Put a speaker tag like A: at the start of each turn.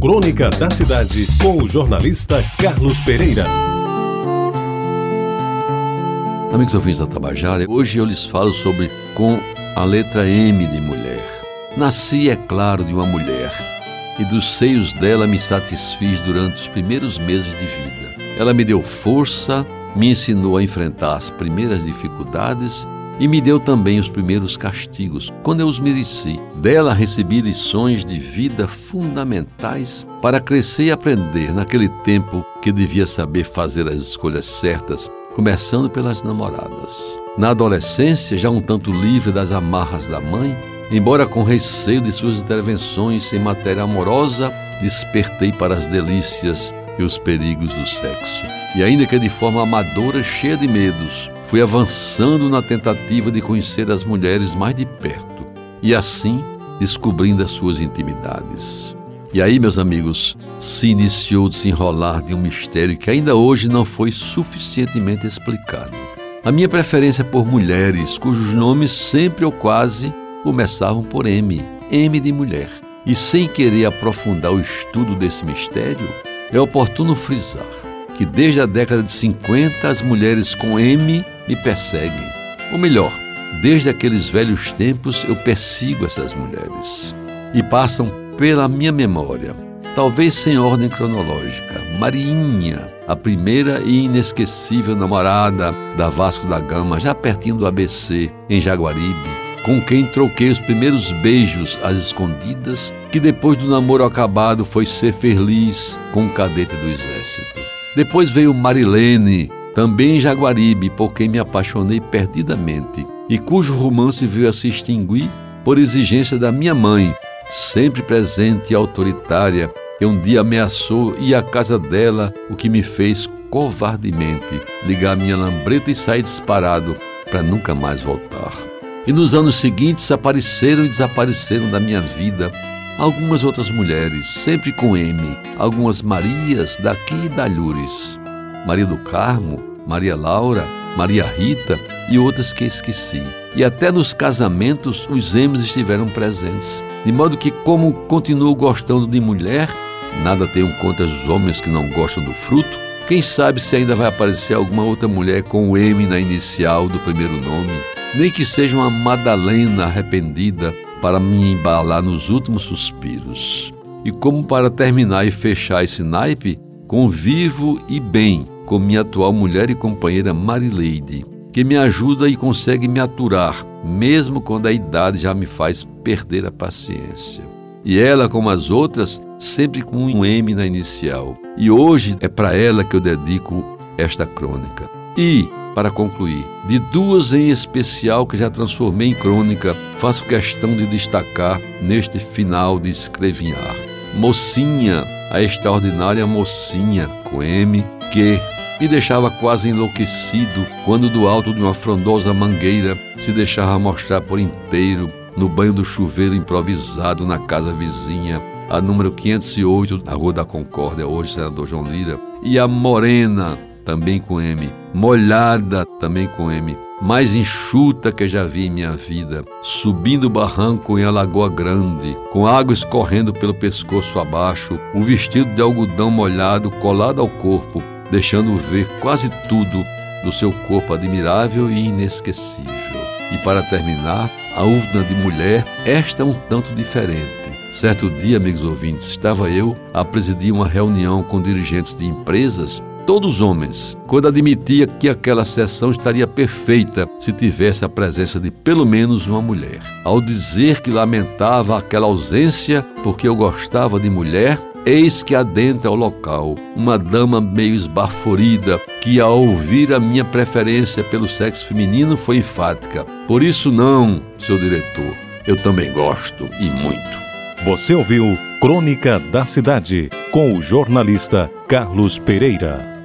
A: Crônica da Cidade, com o jornalista Carlos Pereira.
B: Amigos ouvintes da Tabajara, hoje eu lhes falo sobre com a letra M de mulher. Nasci, é claro, de uma mulher, e dos seios dela me satisfiz durante os primeiros meses de vida. Ela me deu força, me ensinou a enfrentar as primeiras dificuldades e me deu também os primeiros castigos, quando eu os mereci. Dela recebi lições de vida fundamentais para crescer e aprender naquele tempo que devia saber fazer as escolhas certas, começando pelas namoradas. Na adolescência, já um tanto livre das amarras da mãe, embora com receio de suas intervenções em matéria amorosa, despertei para as delícias e os perigos do sexo. E ainda que de forma amadora, cheia de medos, fui avançando na tentativa de conhecer as mulheres mais de perto e assim descobrindo as suas intimidades. E aí, meus amigos, se iniciou o desenrolar de um mistério que ainda hoje não foi suficientemente explicado. A minha preferência por mulheres cujos nomes sempre ou quase começavam por M, M de mulher. E sem querer aprofundar o estudo desse mistério, é oportuno frisar que desde a década de 50 as mulheres com M me perseguem. Ou melhor, desde aqueles velhos tempos eu persigo essas mulheres. E passam pela minha memória, talvez sem ordem cronológica. Mariinha, a primeira e inesquecível namorada da Vasco da Gama, já pertinho do ABC, em Jaguaribe com quem troquei os primeiros beijos às escondidas, que depois do namoro acabado foi ser feliz com um cadete do exército. Depois veio Marilene, também em Jaguaribe, por quem me apaixonei perdidamente e cujo romance veio a se extinguir por exigência da minha mãe, sempre presente e autoritária, que um dia ameaçou ir à casa dela, o que me fez covardemente ligar minha lambreta e sair disparado para nunca mais voltar. E nos anos seguintes apareceram e desapareceram da minha vida algumas outras mulheres, sempre com M, algumas Marias daqui e da Lures. Maria do Carmo, Maria Laura, Maria Rita e outras que esqueci. E até nos casamentos os M's estiveram presentes. De modo que, como continuo gostando de mulher, nada tenho contra os homens que não gostam do fruto, quem sabe se ainda vai aparecer alguma outra mulher com o M na inicial do primeiro nome, nem que seja uma Madalena arrependida para me embalar nos últimos suspiros. E como para terminar e fechar esse naipe, convivo e bem com minha atual mulher e companheira Marileide, que me ajuda e consegue me aturar, mesmo quando a idade já me faz perder a paciência. E ela, como as outras, sempre com um M na inicial. E hoje é para ela que eu dedico esta crônica. E, para concluir, de duas em especial que já transformei em crônica, faço questão de destacar neste final de escrevinhar. Mocinha, a extraordinária mocinha, com M, que me deixava quase enlouquecido quando do alto de uma frondosa mangueira se deixava mostrar por inteiro no banho do chuveiro improvisado na casa vizinha, a número 508, na Rua da Concórdia, hoje senador João Lira, e a Morena, também com M, molhada, também com M, mais enxuta que já vi em minha vida, subindo o barranco em a Lagoa Grande, com água escorrendo pelo pescoço abaixo, o vestido de algodão molhado colado ao corpo, deixando ver quase tudo do seu corpo admirável e inesquecível. E para terminar, a urna de mulher, esta é um tanto diferente. Certo dia, amigos ouvintes, estava eu a presidir uma reunião com dirigentes de empresas, todos homens, quando admitia que aquela sessão estaria perfeita se tivesse a presença de pelo menos uma mulher. Ao dizer que lamentava aquela ausência porque eu gostava de mulher, Eis que adentra ao local uma dama meio esbaforida, que ao ouvir a minha preferência pelo sexo feminino foi enfática. Por isso não, seu diretor, eu também gosto e muito.
A: Você ouviu Crônica da Cidade com o jornalista Carlos Pereira.